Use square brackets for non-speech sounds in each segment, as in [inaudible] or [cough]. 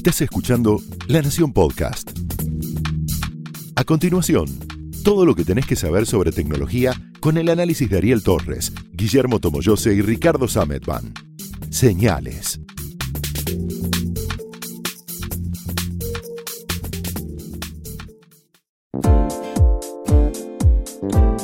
Estás escuchando La Nación Podcast. A continuación, todo lo que tenés que saber sobre tecnología con el análisis de Ariel Torres, Guillermo Tomoyose y Ricardo Sametban. Señales.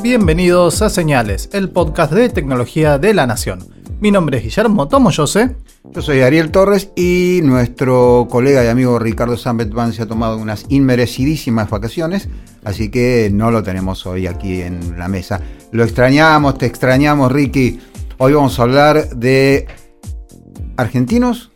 Bienvenidos a Señales, el podcast de tecnología de la Nación. Mi nombre es Guillermo Tomoyose. Yo soy Ariel Torres y nuestro colega y amigo Ricardo Sambetban se ha tomado unas inmerecidísimas vacaciones, así que no lo tenemos hoy aquí en la mesa. Lo extrañamos, te extrañamos Ricky. Hoy vamos a hablar de argentinos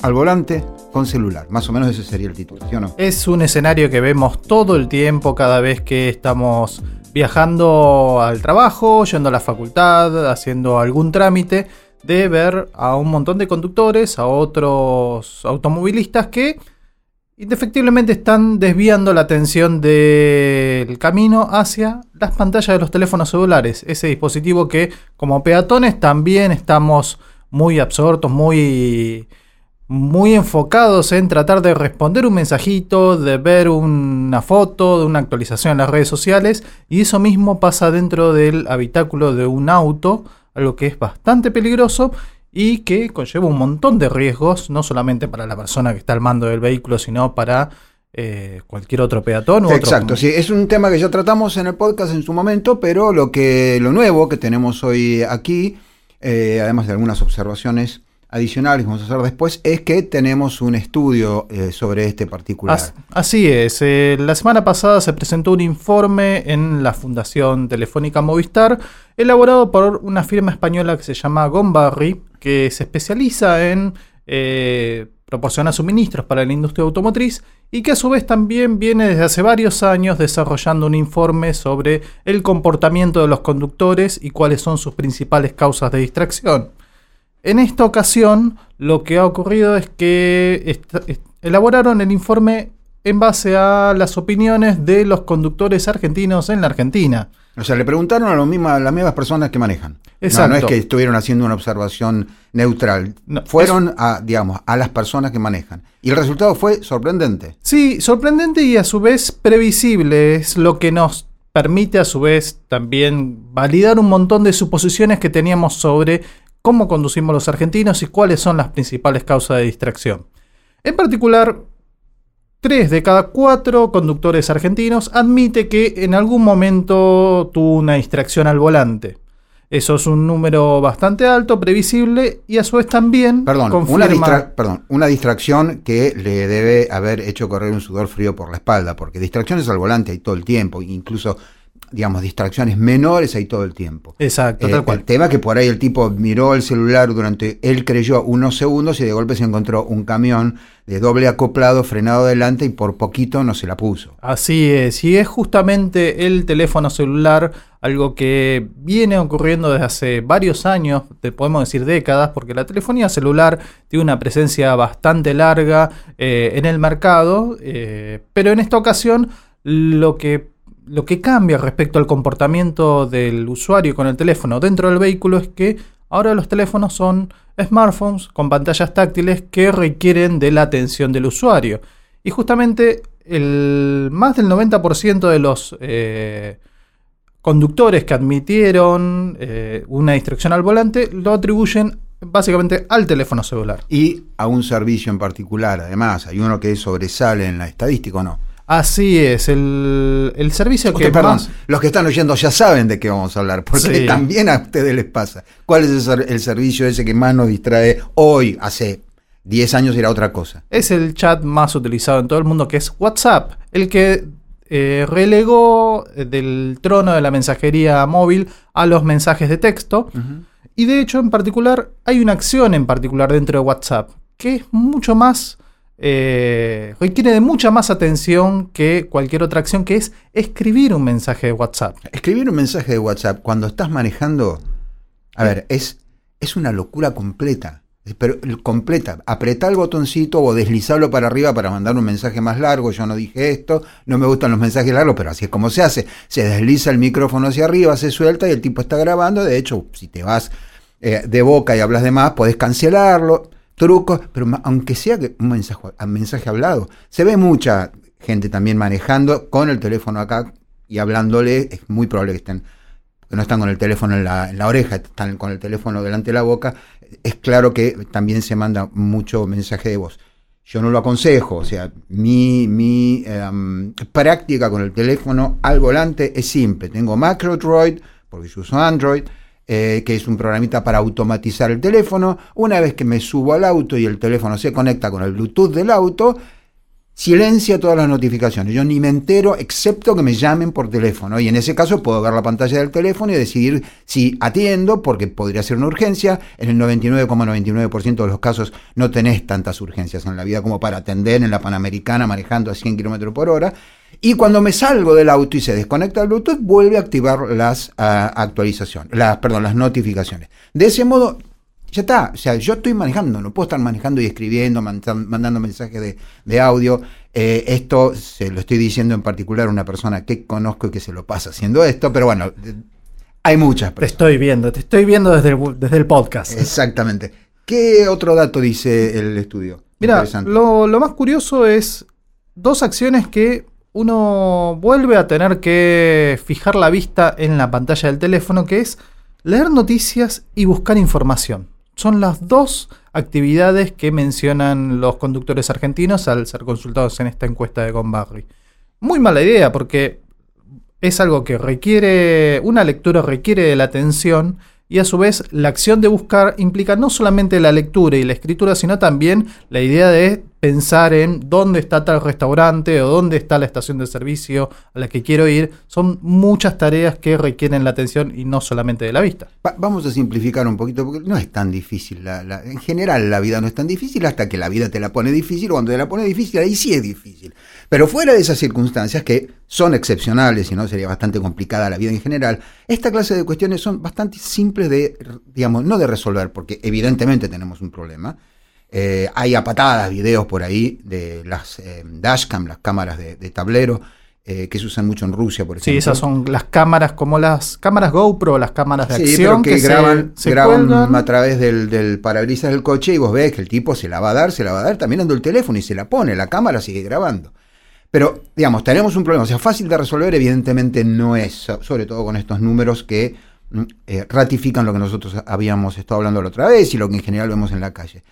al volante con celular. Más o menos ese sería el título, ¿sí o no? Es un escenario que vemos todo el tiempo cada vez que estamos viajando al trabajo, yendo a la facultad, haciendo algún trámite de ver a un montón de conductores, a otros automovilistas que indefectiblemente están desviando la atención del camino hacia las pantallas de los teléfonos celulares, ese dispositivo que como peatones también estamos muy absortos, muy muy enfocados en tratar de responder un mensajito, de ver una foto, de una actualización en las redes sociales, y eso mismo pasa dentro del habitáculo de un auto, algo que es bastante peligroso y que conlleva un montón de riesgos, no solamente para la persona que está al mando del vehículo, sino para eh, cualquier otro peatón. Exacto, sí, es un tema que ya tratamos en el podcast en su momento, pero lo que lo nuevo que tenemos hoy aquí, eh, además de algunas observaciones adicionales que vamos a hacer después, es que tenemos un estudio eh, sobre este particular. así es, la semana pasada se presentó un informe en la Fundación Telefónica Movistar elaborado por una firma española que se llama Gombarry, que se especializa en eh, proporcionar suministros para la industria automotriz y que a su vez también viene desde hace varios años desarrollando un informe sobre el comportamiento de los conductores y cuáles son sus principales causas de distracción. En esta ocasión, lo que ha ocurrido es que elaboraron el informe en base a las opiniones de los conductores argentinos en la Argentina. O sea, le preguntaron a, las mismas personas que manejan. Exacto. No, es que estuvieron haciendo una observación neutral. Fueron a, digamos, a las personas que manejan. Y el resultado fue sorprendente. Sí, sorprendente y a su vez previsible. Es lo que nos permite a su vez también validar un montón de suposiciones que teníamos sobre cómo conducimos los argentinos y cuáles son las principales causas de distracción. En particular, Tres de cada cuatro conductores argentinos admite que en algún momento tuvo una distracción al volante. Eso es un número bastante alto, previsible y a su vez también perdón, una perdón, una distracción que le debe haber hecho correr un sudor frío por la espalda, porque distracciones al volante hay todo el tiempo, incluso digamos, distracciones menores hay todo el tiempo. Exacto, tal eh, cual. El tema que por ahí el tipo miró el celular durante, él creyó unos segundos y de golpe se encontró un camión de doble acoplado frenado adelante y por poquito no se la puso. Así es, y es justamente el teléfono celular algo que viene ocurriendo desde hace varios años, podemos decir décadas, porque la telefonía celular tiene una presencia bastante larga eh, en el mercado, eh, pero en esta ocasión lo que lo que cambia respecto al comportamiento del usuario con el teléfono dentro del vehículo es que ahora los teléfonos son smartphones con pantallas táctiles que requieren de la atención del usuario. Y justamente el, más del 90% de los eh, conductores que admitieron eh, una distracción al volante lo atribuyen básicamente al teléfono celular. Y a un servicio en particular, además, hay uno que sobresale en la estadística, ¿o no? Así es, el, servicio que perdón, los que están oyendo ya saben de qué vamos a hablar, porque [laughs] también a ustedes les pasa. ¿Cuál es el, servicio ese que más nos distrae hoy? Hace 10 años era otra cosa. Es el chat más utilizado en todo el mundo, que es WhatsApp, el que eh, relegó del trono de la mensajería móvil a los mensajes de texto. Y de hecho, en particular, hay una acción en particular dentro de WhatsApp, que es mucho más eh, requiere de mucha más atención que cualquier otra acción, que es escribir un mensaje de WhatsApp. Escribir un mensaje de WhatsApp cuando estás manejando, a ver, es, es una locura completa. Pero completa, apretar el botoncito o deslizarlo para arriba para mandar un mensaje más largo. Yo no dije esto, no me gustan los mensajes largos, pero así es como se hace. Se desliza el micrófono hacia arriba, se suelta y el tipo está grabando. De hecho, si te vas eh, de boca y hablas de más, podés cancelarlo trucos, pero aunque sea un mensaje, un mensaje hablado, se ve mucha gente también manejando con el teléfono acá y hablándole, es muy probable que estén que no están con el teléfono en la, en la, oreja, están con el teléfono delante de la boca, es claro que también se manda mucho mensaje de voz. Yo no lo aconsejo, o sea, mi, mi em, práctica con el teléfono al volante es simple. Tengo MacroDroid, porque yo uso Android, eh, que es un programita para automatizar el teléfono. Una vez que me subo al auto y el teléfono se conecta con el Bluetooth del auto, silencia todas las notificaciones. Yo ni me entero excepto que me llamen por teléfono. Y en ese caso puedo ver la pantalla del teléfono y decidir si atiendo, porque podría ser una urgencia. En el 99,99% de los casos no tenés tantas urgencias en la vida como para atender en la Panamericana manejando a 100 km por hora. Y cuando me salgo del auto y se desconecta el Bluetooth, vuelve a activar las uh, actualizaciones, las, perdón, las notificaciones. De ese modo, ya está, o sea, yo estoy manejando, no puedo estar manejando y escribiendo, mandando mensajes de, audio. Eh, esto se lo estoy diciendo en particular a una persona que conozco y que se lo pasa haciendo esto, pero bueno, hay muchas personas. Te estoy viendo, te estoy viendo desde el, desde el podcast. Exactamente. ¿Qué otro dato dice el estudio? Mira, lo, lo más curioso es dos acciones que uno vuelve a tener que fijar la vista en la pantalla del teléfono, que es leer noticias y buscar información. Son las dos actividades que mencionan los conductores argentinos al ser consultados en esta encuesta de Gombarri. Muy mala idea porque es algo que requiere, una lectura requiere de la atención y a su vez la acción de buscar implica no solamente la lectura y la escritura, sino también la idea de pensar en dónde está tal restaurante o dónde está la estación de servicio a la que quiero ir. Son muchas tareas que requieren la atención y no solamente de la vista. vamos a simplificar un poquito porque no es tan difícil. en general la vida no es tan difícil hasta que la vida te la pone difícil. Cuando te la pone difícil, ahí sí es difícil. Pero fuera de esas circunstancias que son excepcionales y no sería bastante complicada la vida en general, esta clase de cuestiones son bastante simples de, digamos, no de resolver, porque evidentemente tenemos un problema eh, hay a patadas videos por ahí de las eh, dashcam, las cámaras de, tablero, eh, que se usan mucho en Rusia, por ejemplo. Sí, esas son las cámaras como las cámaras GoPro, las cámaras de acción que, graban, graban a través del, del, parabrisas del coche y vos ves que el tipo se la va a dar, se la va a dar, está mirando el teléfono y se la pone, la cámara sigue grabando. Pero, digamos, tenemos un problema. O sea, fácil de resolver, evidentemente no es, sobre todo con estos números que mm, ratifican lo que nosotros habíamos estado hablando la otra vez y lo que en general vemos en la calle.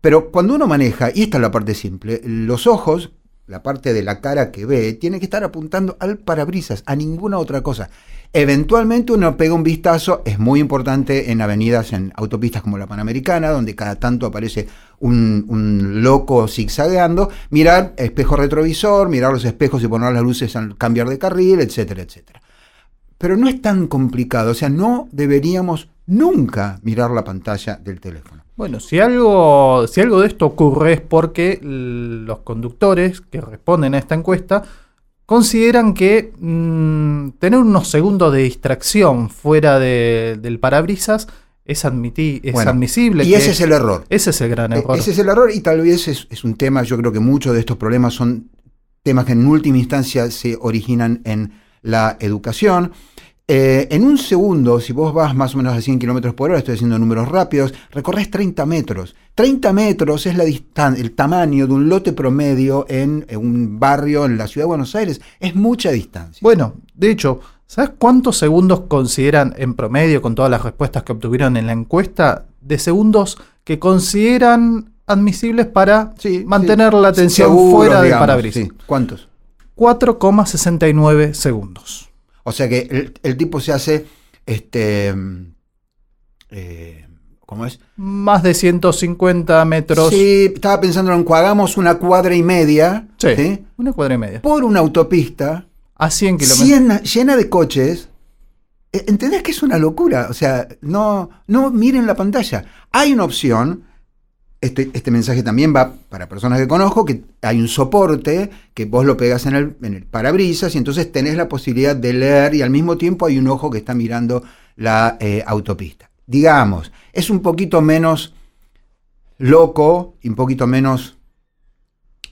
Pero cuando uno maneja, y esta es la parte simple, los ojos, la parte de la cara que ve, tiene que estar apuntando al parabrisas, a ninguna otra cosa. Eventualmente uno pega un vistazo, es muy importante en avenidas, en autopistas como la Panamericana, donde cada tanto aparece un, loco zigzagueando, mirar espejo retrovisor, mirar los espejos y poner las luces al cambiar de carril, etcétera, etcétera. Pero no es tan complicado, o sea, no deberíamos nunca mirar la pantalla del teléfono. Bueno, si algo, si algo de esto ocurre es porque los conductores que responden a esta encuesta consideran que mm, tener unos segundos de distracción fuera del parabrisas es, es admisible. Y ese es el error. Ese es el gran e, error. Ese es el error y tal vez es, es un tema, yo creo que muchos de estos problemas son temas que en última instancia se originan en la educación. Eh, en un segundo, si vos vas más o menos a 100 kilómetros por hora, estoy haciendo números rápidos, recorres 30 metros. 30 metros es la el tamaño de un lote promedio en, un barrio en la ciudad de Buenos Aires. Es mucha distancia. Bueno, de hecho, ¿sabes cuántos segundos consideran en promedio, con todas las respuestas que obtuvieron en la encuesta, de segundos que consideran admisibles para mantener la atención fuera del parabrisas? ¿Cuántos? 4,69 segundos. O sea que el, tipo se hace, este, eh, ¿cómo es? Más de 150 metros. Sí, estaba pensando en que hagamos una cuadra y media. Sí, una cuadra y media. Por una autopista. A 100 kilómetros. Llena, de coches. E, ¿Entendés que es una locura? O sea, no, no miren la pantalla. Hay una opción este, este, mensaje también va para personas que conozco, que hay un soporte que vos lo pegas en el, parabrisas y entonces tenés la posibilidad de leer y al mismo tiempo hay un ojo que está mirando la eh, autopista. Digamos, es un poquito menos loco y un poquito menos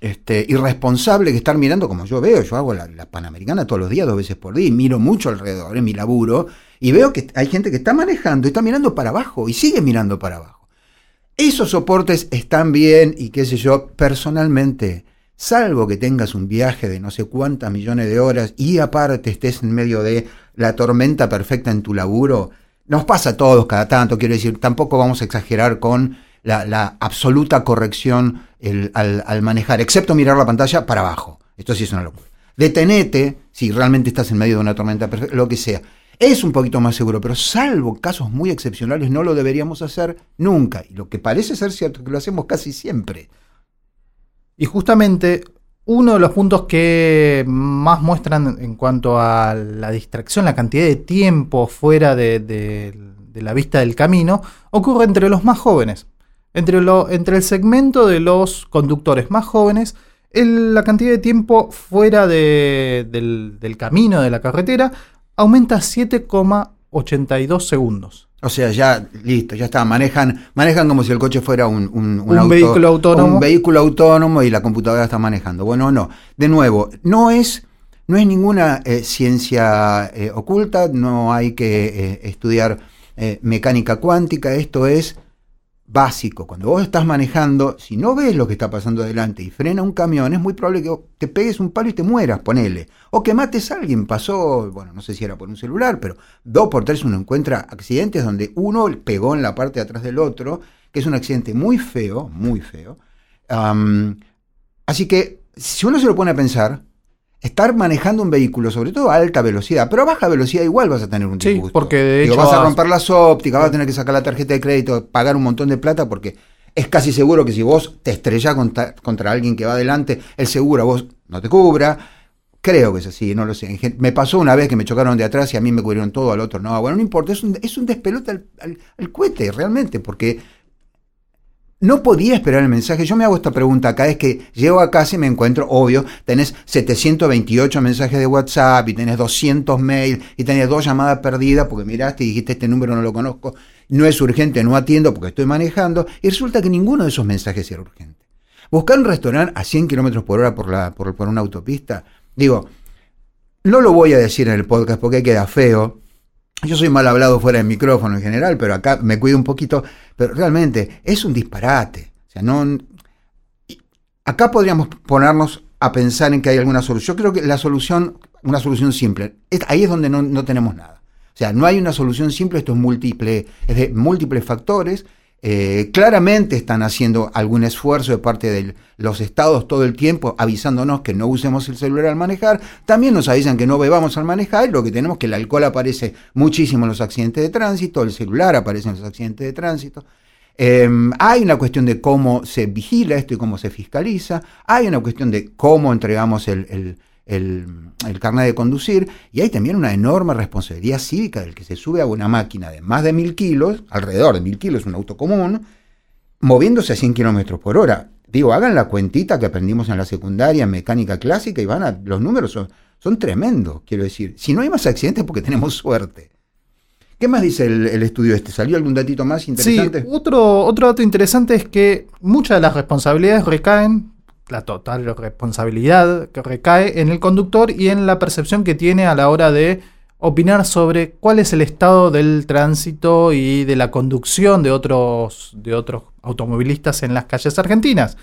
este, irresponsable que estar mirando como yo veo. Yo hago la, Panamericana todos los días, dos veces por día, y miro mucho alrededor en mi laburo, y veo que hay gente que está manejando y está mirando para abajo y sigue mirando para abajo. Esos soportes están bien y qué sé yo, personalmente, salvo que tengas un viaje de no sé cuántas millones de horas y aparte estés en medio de la tormenta perfecta en tu laburo, nos pasa a todos cada tanto, quiero decir, tampoco vamos a exagerar con la, absoluta corrección al, al, manejar, excepto mirar la pantalla para abajo. Esto sí es una locura. Detenete si realmente estás en medio de una tormenta perfecta, lo que sea. Es un poquito más seguro, pero salvo casos muy excepcionales, no lo deberíamos hacer nunca. Y lo que parece ser cierto que lo hacemos casi siempre. Y justamente uno de los puntos que más muestran en cuanto a la distracción, la cantidad de tiempo fuera de, la vista del camino, ocurre entre los más jóvenes. Entre, el segmento de los conductores más jóvenes, la cantidad de tiempo fuera del camino, de la carretera, aumenta 7,82 segundos. O sea, ya listo, ya está. Manejan, manejan como si el coche fuera un, un, vehículo autónomo. Un vehículo autónomo y la computadora está manejando. Bueno, no. De nuevo, no es, no es ninguna eh, ciencia eh, oculta, no hay que eh, estudiar mecánica cuántica. Esto es básico. Cuando vos estás manejando, si no ves lo que está pasando adelante y frena un camión, es muy probable que te pegues un palo y te mueras, ponele. O que mates a alguien. Pasó, bueno, no sé si era por un celular, pero dos por tres uno encuentra accidentes donde uno pegó en la parte de atrás del otro, que es un accidente muy feo, muy feo. así que, si uno se lo pone a pensar, estar manejando un vehículo, sobre todo a alta velocidad, pero a baja velocidad igual vas a tener un disgusto. Sí, porque de hecho vas a romper las ópticas, vas a tener que sacar la tarjeta de crédito, pagar un montón de plata porque es casi seguro que si vos te estrellas contra, alguien que va adelante, el seguro a vos no te cubra. Creo que es así, no lo sé. Me pasó una vez que me chocaron de atrás y a mí me cubrieron todo, al otro no. Bueno, no importa, es un, es un despelote al, al cohete, realmente, porque no podía esperar el mensaje. Yo me hago esta pregunta cada vez que llego a casa y me encuentro, obvio, tenés 728 mensajes de WhatsApp y tenés 200 mails y tenés dos llamadas perdidas porque miraste y dijiste este número no lo conozco, no es urgente, no atiendo porque estoy manejando y resulta que ninguno de esos mensajes era urgente. Buscar un restaurante a 100 kilómetros por hora por, la, por una autopista, digo, no lo voy a decir en el podcast porque queda feo, yo soy mal hablado fuera del micrófono en general, pero acá me cuido un poquito. Pero realmente es un disparate. O sea, no. Acá podríamos ponernos a pensar en que hay alguna solución. Yo creo que la solución, una solución simple, ahí es donde no, no tenemos nada. O sea, no hay una solución simple, esto es múltiple, es de múltiples factores eh, claramente están haciendo algún esfuerzo de parte de los estados todo el tiempo avisándonos que no usemos el celular al manejar. También nos avisan que no bebamos al manejar. Lo que tenemos que el alcohol aparece muchísimo en los accidentes de tránsito, el celular aparece en los accidentes de tránsito. Em, hay una cuestión de cómo se vigila esto y cómo se fiscaliza. Hay una cuestión de cómo entregamos el el, el carnet de conducir, y hay también una enorme responsabilidad cívica del que se sube a una máquina de más de mil kilos, alrededor de mil kilos, un auto común, moviéndose a 100 kilómetros por hora. Digo, hagan la cuentita que aprendimos en la secundaria en mecánica clásica y van a. Los números son, son tremendos, quiero decir. Si no hay más accidentes es porque tenemos suerte. ¿Qué más dice el, el, estudio este? ¿Salió algún datito más interesante? Sí, otro, otro dato interesante es que muchas de las responsabilidades recaen la total responsabilidad que recae en el conductor y en la percepción que tiene a la hora de opinar sobre cuál es el estado del tránsito y de la conducción de otros, de otros automovilistas en las calles argentinas.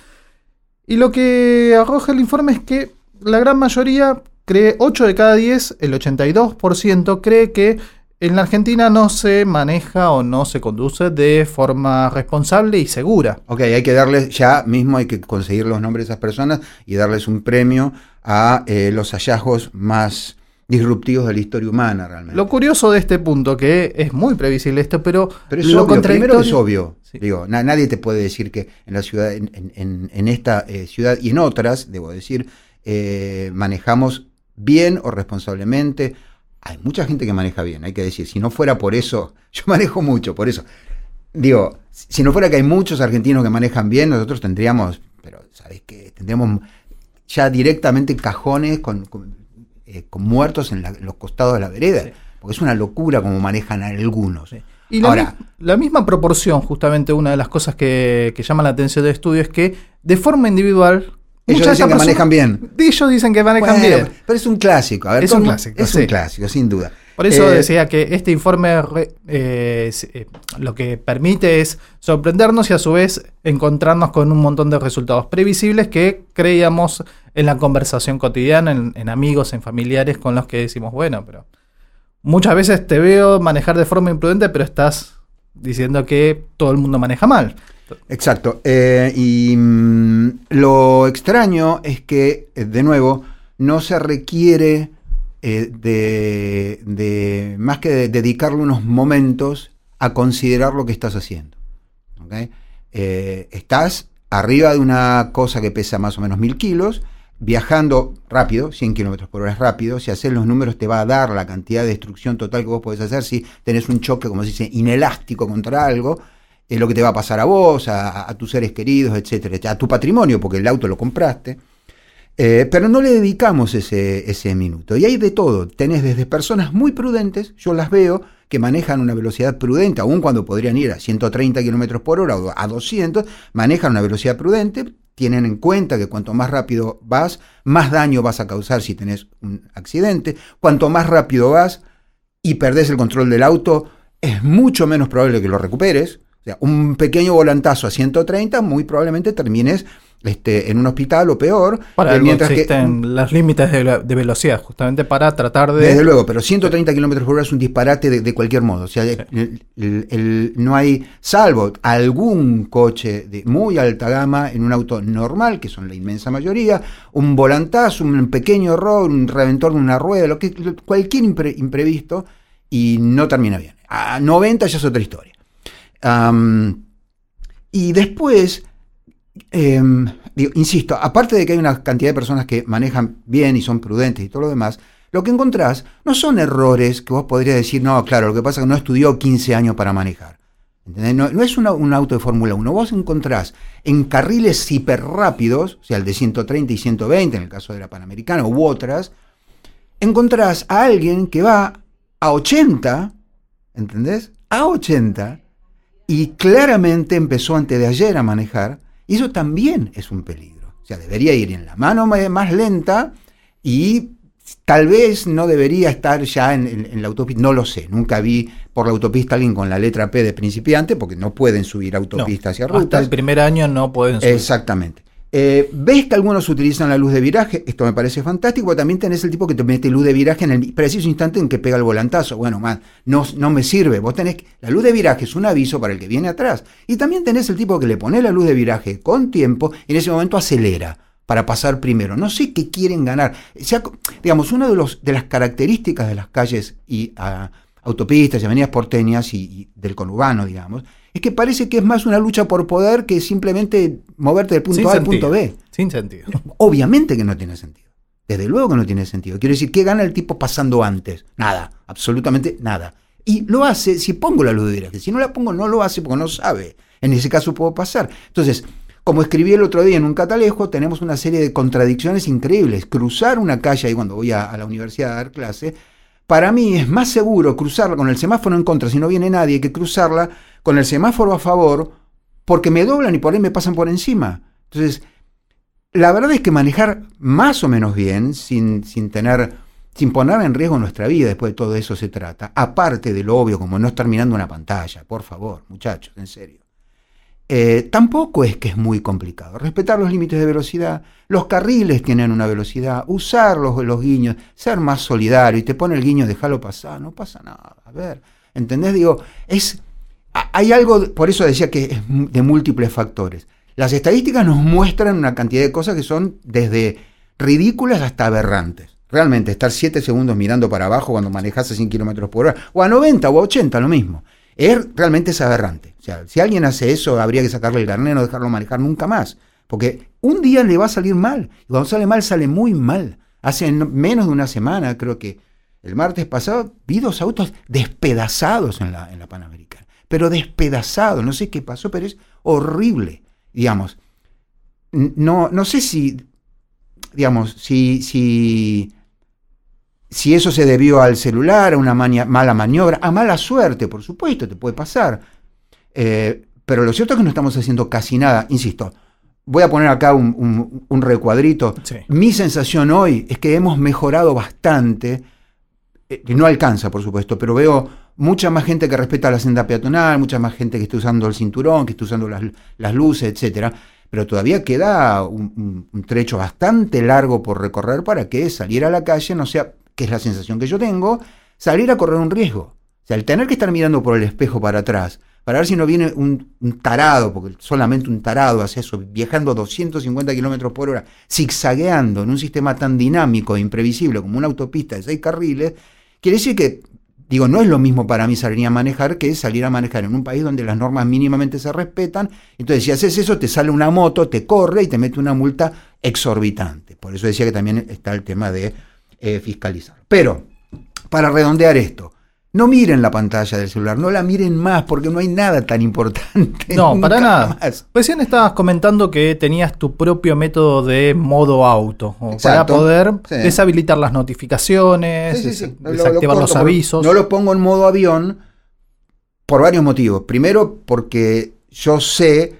Y lo que arroja el informe es que la gran mayoría cree, 8 de cada 10, el 82%, cree que en la Argentina no se maneja o no se conduce de forma responsable y segura. Ok, hay que darles, ya mismo hay que conseguir los nombres de esas personas y darles un premio a eh, los hallazgos más disruptivos de la historia humana realmente. Lo curioso de este punto, que es muy previsible esto, pero, pero es lo obvio, primero es obvio. Digo, nadie te puede decir que en la ciudad, en, esta eh, ciudad y en otras, debo decir, eh, manejamos bien o responsablemente hay mucha gente que maneja bien, hay que decir, si no fuera por eso, [laughs] yo manejo mucho, por eso. Digo, si no fuera que hay muchos argentinos que manejan bien, nosotros tendríamos, pero ¿sabes qué? Tendríamos ya directamente cajones con, eh, muertos en, los costados de la vereda, porque es una locura como manejan algunos. Y la, Ahora, la misma proporción, justamente una de las cosas que, que llama la atención del estudio es que de forma individual ellos dicen que manejan bien. Ellos dicen que manejan bien. Pero es un clásico. A ver, es un clásico. Es un clásico, sin duda. Por eso Eh, decía que este informe re- eh, eh, lo que permite es sorprendernos y a su vez encontrarnos con un montón de resultados previsibles que creíamos en la conversación cotidiana, en, en amigos, en familiares con los que decimos, bueno, pero muchas veces te veo manejar de forma imprudente, pero estás diciendo que todo el mundo maneja mal. Exacto. Eh, y mm, lo extraño es que, eh, de nuevo, no se requiere eh, de, más que de dedicarle unos momentos a considerar lo que estás haciendo. ¿ok? Eh, estás arriba de una cosa que pesa más o menos mil kilos, viajando rápido, 100 kilómetros por hora es rápido, si haces los números te va a dar la cantidad de destrucción total que vos podés hacer si tenés un choque, como se dice, inelástico contra algo, es lo que te va a pasar a vos, a, tus seres queridos, etcétera, a tu patrimonio, porque el auto lo compraste. Eh, pero no le dedicamos ese, ese minuto. Y hay de todo. Tenés desde personas muy prudentes, yo las veo, que manejan una velocidad prudente, aun cuando podrían ir a 130 kilómetros por hora o a 200, manejan una velocidad prudente, tienen en cuenta que cuanto más rápido vas, más daño vas a causar si tenés un accidente. Cuanto más rápido vas y perdés el control del auto, es mucho menos probable que lo recuperes. O sea, un pequeño volantazo a 130, muy probablemente termines este, en un hospital o peor. Para algo mientras que- existen los límites de, de velocidad, justamente para tratar de... Desde luego, pero 130 kilómetros por hora es un disparate de, de cualquier modo. O sea, el- el- el- no hay, salvo algún coche de muy alta gama en un auto normal, que son la inmensa mayoría, un volantazo, un pequeño error, un reventor de una rueda, lo que, cualquier impre- imprevisto y no termina bien. A 90 ya es otra historia. Y después, em, insisto, aparte de que hay una cantidad de personas que manejan bien y son prudentes y todo lo demás, lo que encontrás no son errores que vos podrías decir, no, claro, lo que pasa es que no estudió 15 años para manejar. No, no es un auto de Fórmula 1. Vos encontrás en carriles hiperrápidos, o sea, el de 130 y 120, en el caso de la Panamericana u otras, encontrás a alguien que va a 80, ¿entendés? A 80, y claramente empezó antes de ayer a manejar, y eso también es un peligro. O sea, debería ir en la mano ma- más lenta y tal vez no debería estar ya en, en- en la autopista, no lo sé, nunca vi por la autopista alguien con la letra P de principiante, porque no pueden subir No, autopistas hacia hasta rutas. el primer año no pueden subir. Exactamente. Eh, ¿Ves que algunos utilizan la luz de viraje? Esto me parece fantástico, porque también tenés el tipo que te mete luz de viraje en el preciso instante en que pega el volantazo. Bueno, man, no, no me sirve. Vos tenés que- la luz de viraje es un aviso para el que viene atrás. Y también tenés el tipo que le pone la luz de viraje con tiempo y en ese momento acelera para pasar primero. No sé qué quieren ganar. Digamos, una de, los, de las características de las calles y ah, autopistas y avenidas porteñas y, y del conurbano, digamos, es que parece que es más una lucha por poder que simplemente moverte del punto Sin A al punto B. Sin sentido. [laughs] Obviamente que no tiene sentido. Desde luego que no tiene sentido. Quiero decir, ¿qué gana el tipo pasando antes? Nada, absolutamente nada. Y lo hace si pongo la luz de viraje. Si no la pongo, no lo hace porque no sabe. En ese caso puedo pasar. Entonces, como escribí el otro día en un catalejo, tenemos una serie de contradicciones increíbles. Cruzar una calle ahí cuando voy a, a la universidad a dar clase, para mí es más seguro cruzarla con el semáforo en contra si no viene nadie que cruzarla con el semáforo a favor porque me doblan y por ahí me pasan por encima. Entonces, la verdad es que manejar más o menos bien, sin, sin tener, sin poner en riesgo nuestra vida, después de todo eso se trata, aparte de lo obvio, como no estar mirando una pantalla, por favor, muchachos, en serio. Eh, tampoco es que es muy complicado. Respetar los límites de velocidad, los carriles tienen una velocidad, usar los, los guiños, ser más solidario y te pone el guiño, déjalo pasar, no pasa nada. A ver, ¿entendés? Digo, es, hay algo, por eso decía que es de múltiples factores. Las estadísticas nos muestran una cantidad de cosas que son desde ridículas hasta aberrantes. Realmente, estar 7 segundos mirando para abajo cuando manejas a 100 kilómetros por hora, o a 90 o a 80, lo mismo. Es, realmente es aberrante. O sea, si alguien hace eso, habría que sacarle el carnet, no dejarlo manejar nunca más. Porque un día le va a salir mal. Y cuando sale mal, sale muy mal. Hace no- menos de una semana, creo que el martes pasado, vi dos autos despedazados en la, en la Panamericana. Pero despedazados. No sé qué pasó, pero es horrible. Digamos, no, no sé si, digamos, si, si, si eso se debió al celular, a una mala maniobra, a mala suerte, por supuesto, te puede pasar. Eh, pero lo cierto es que no estamos haciendo casi nada. Insisto, voy a poner acá un, un- un recuadrito. Sí. Mi sensación hoy es que hemos mejorado bastante eh, no alcanza, por supuesto, pero veo mucha más gente que respeta la senda peatonal, mucha más gente que está usando el cinturón, que está usando las, las luces, etcétera. Pero todavía queda un, un, trecho bastante largo por recorrer para que salir a la calle no sea, que es la sensación que yo tengo, salir a correr un riesgo. O sea, el tener que estar mirando por el espejo para atrás, para ver si no viene un, tarado, porque solamente un tarado hace eso, viajando 250 kilómetros por hora, zigzagueando en un sistema tan dinámico e imprevisible como una autopista de seis carriles, Quiere decir que, digo, no es lo mismo para mí salir a manejar que salir a manejar en un país donde las normas mínimamente se respetan. Entonces, si haces eso, te sale una moto, te corre y te mete una multa exorbitante. Por eso decía que también está el tema de eh, fiscalizar. Pero, para redondear esto, no miren la pantalla del celular, no la miren más porque no hay nada tan importante. No, para nada. Recién estabas comentando que tenías tu propio método de modo auto para poder deshabilitar las notificaciones, desactivar los avisos. No lo pongo en modo avión por varios motivos. Primero, porque yo sé,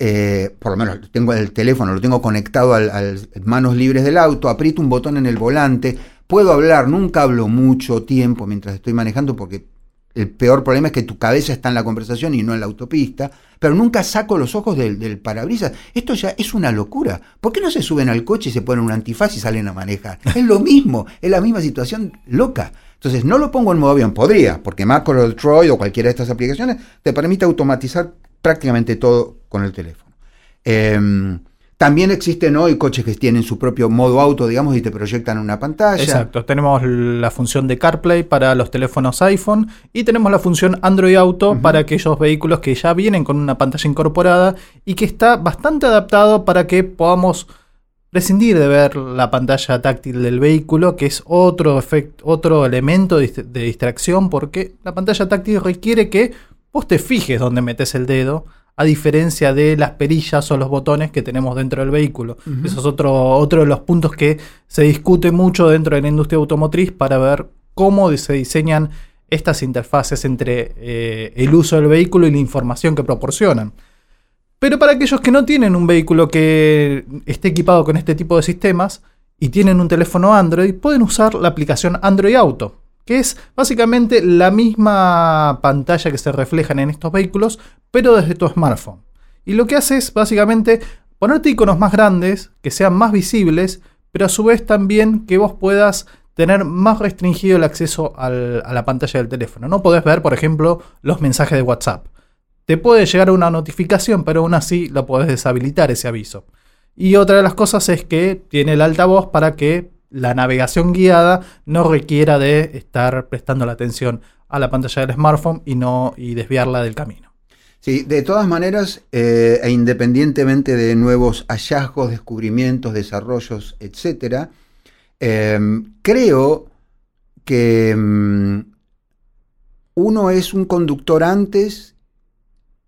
eh, por lo menos tengo el teléfono, lo tengo conectado al, al manos libres del auto, aprieto un botón en el volante puedo hablar, nunca hablo mucho tiempo mientras estoy manejando porque el peor problema es que tu cabeza está en la conversación y no en la autopista, pero nunca saco los ojos del, parabrisas. Esto ya es una locura. ¿Por qué no se suben al coche y se ponen un antifaz y salen a manejar? [laughs] Es lo mismo, es la misma situación loca. Entonces, no lo pongo en modo avión, podría, porque Macro Droid o cualquiera de estas aplicaciones te permite automatizar prácticamente todo con el teléfono. Eh, también existen hoy coches que tienen su propio modo auto, digamos, y te proyectan una pantalla. Exacto, tenemos la función de CarPlay para los teléfonos iPhone y tenemos la función Android Auto para aquellos vehículos que ya vienen con una pantalla incorporada y que está bastante adaptado para que podamos prescindir de ver la pantalla táctil del vehículo, que es otro, efecto, otro elemento de, de distracción, porque la pantalla táctil requiere que vos te fijes dónde metes el dedo a diferencia de las perillas o los botones que tenemos dentro del vehículo. Eso es otro, otro de los puntos que se discute mucho dentro de la industria automotriz para ver cómo se diseñan estas interfaces entre eh, el uso del vehículo y la información que proporcionan. Pero para aquellos que no tienen un vehículo que esté equipado con este tipo de sistemas y tienen un teléfono Android, pueden usar la aplicación Android Auto que es básicamente la misma pantalla que se reflejan en estos vehículos, pero desde tu smartphone. Y lo que hace es básicamente ponerte iconos más grandes, que sean más visibles, pero a su vez también que vos puedas tener más restringido el acceso a la pantalla del teléfono. No podés ver, por ejemplo, los mensajes de WhatsApp. Te puede llegar una notificación, pero aún así lo podés deshabilitar ese aviso. Y otra de las cosas es que tiene el altavoz para que la navegación guiada no requiera de estar prestando la atención a la pantalla del smartphone y no y desviarla del camino. Sí, de todas maneras, eh, e independientemente de nuevos hallazgos, descubrimientos, desarrollos, etcétera, em, creo que mm, uno es un conductor antes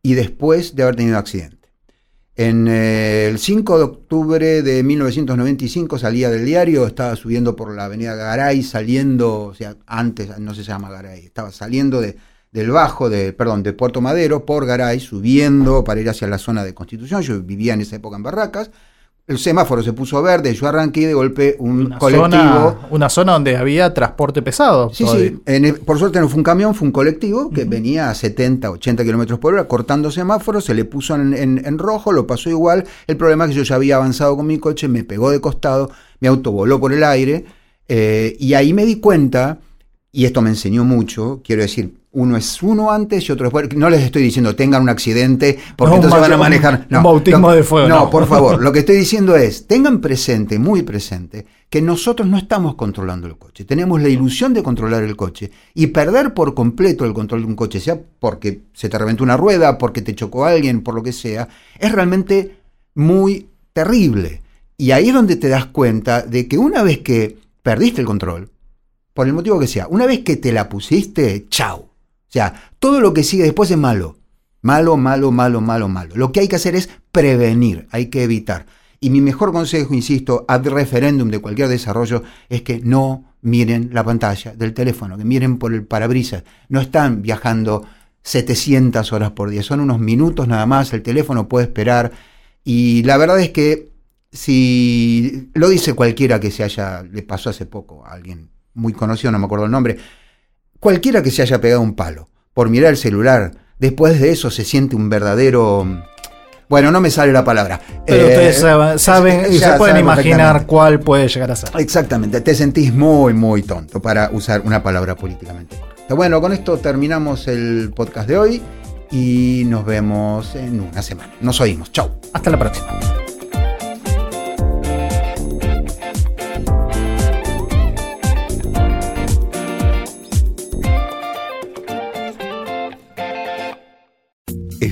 y después de haber tenido accidente. En eh, el 5 de octubre de 1995 salía del diario, estaba subiendo por la avenida Garay, saliendo, o sea, antes no se llama Garay, estaba saliendo de, del bajo, de, perdón, de Puerto Madero por Garay, subiendo para ir hacia la zona de Constitución. Yo vivía en esa época en Barracas el semáforo se puso verde, yo arranqué y de golpe un colectivo. una zona donde había transporte pesado. Sí, sí. por suerte no fue un camión, fue un colectivo que venía a 70, 80 kilómetros por hora, cortando semáforos, se le puso en, rojo, lo pasó igual. El problema es que yo ya había avanzado con mi coche, me pegó de costado, mi auto voló por el aire, eh, y ahí me di cuenta, y esto me enseñó mucho, quiero decir, uno es uno antes y otro después. No les estoy diciendo tengan un accidente porque entonces van a manejar. No, un bautismo de fuego. No, por favor. [laughs] Lo que estoy diciendo es, tengan presente, muy presente, que nosotros no estamos controlando el coche. Tenemos la ilusión de controlar el coche y perder por completo el control de un coche, sea porque se te reventó una rueda, porque te chocó alguien, por lo que sea, es realmente muy terrible. Y ahí es donde te das cuenta de que una vez que perdiste el control, por el motivo que sea, una vez que te la pusiste, chao o sea, todo lo que sigue después es malo. Malo, malo, malo, malo, malo. Lo que hay que hacer es prevenir, hay que evitar. Y mi mejor consejo, insisto, ad referéndum de cualquier desarrollo, es que no miren la pantalla del teléfono, que miren por el parabrisas. No están viajando 700 horas por día, son unos minutos nada más, el teléfono puede esperar. Y la verdad es que si lo dice cualquiera que se haya, le pasó hace poco a alguien muy conocido, no me acuerdo el nombre. Cualquiera que se haya pegado un palo por mirar el celular, después de eso se siente un verdadero bueno, no me sale la palabra. Pero eh, ustedes saben, y se pueden imaginar cuál puede llegar a ser. Exactamente, te sentís muy, muy tonto para usar una palabra políticamente correcta. Bueno, con esto terminamos el podcast de hoy y nos vemos en una semana. Nos oímos. Chau. Hasta la próxima.